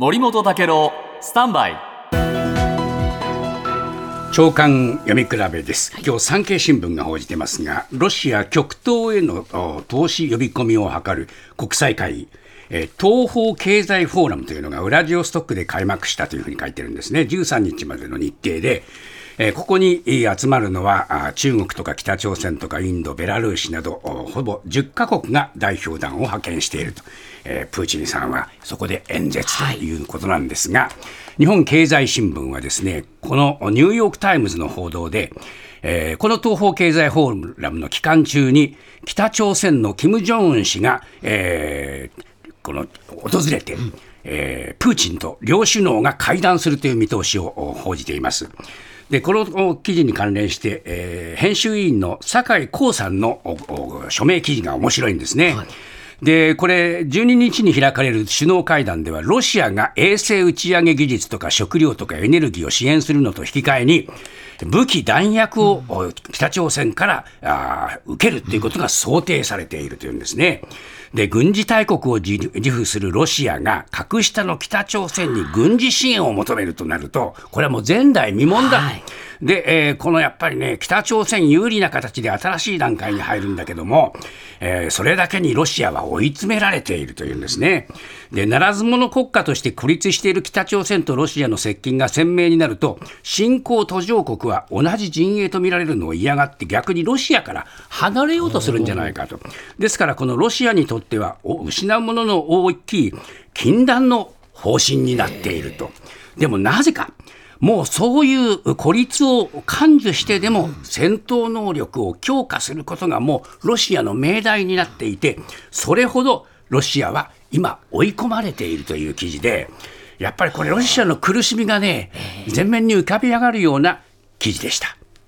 森本武郎スタンバイ。長官読み比べです。今日産経新聞が報じてますがロシア極東への投資呼び込みを図る国際会議え東方経済フォーラムというのがウラジオストックで開幕したというふうに書いてるんですね。13日までの日程でえー、ここに集まるのは中国とか北朝鮮とかインド、ベラルーシなどほぼ10カ国が代表団を派遣していると、えー、プーチンさんはそこで演説とい。うことなんですが、はい、日本経済新聞はですねこのニューヨーク・タイムズの報道でえー、この東方経済フォーラムの期間中に北朝鮮の金正恩氏が、えー、この訪れて、えー、プーチンと両首脳が会談するという見通しを報じています。でこの記事に関連して、えー、編集委員の酒井光さんの署名記事が面白いんですね。はいで、これ、12日に開かれる首脳会談では、ロシアが衛星打ち上げ技術とか食料とかエネルギーを支援するのと引き換えに、武器、弾薬を北朝鮮からあ受けるということが想定されているというんですね。で、軍事大国を自負するロシアが格下の北朝鮮に軍事支援を求めるとなると、これはもう前代未聞だ。はいで、えー、このやっぱりね、北朝鮮有利な形で新しい段階に入るんだけども、えー、それだけにロシアは追い詰められているというんですね。で、ならず者国家として孤立している北朝鮮とロシアの接近が鮮明になると、新興途上国は同じ陣営と見られるのを嫌がって逆にロシアから離れようとするんじゃないかと。ですからこのロシアにとっては失うものの大きい禁断の方針になっていると。でもなぜか。もうそういう孤立を感受してでも戦闘能力を強化することがもうロシアの命題になっていてそれほどロシアは今追い込まれているという記事でやっぱりこれロシアの苦しみがね前面に浮かび上がるような記事でした。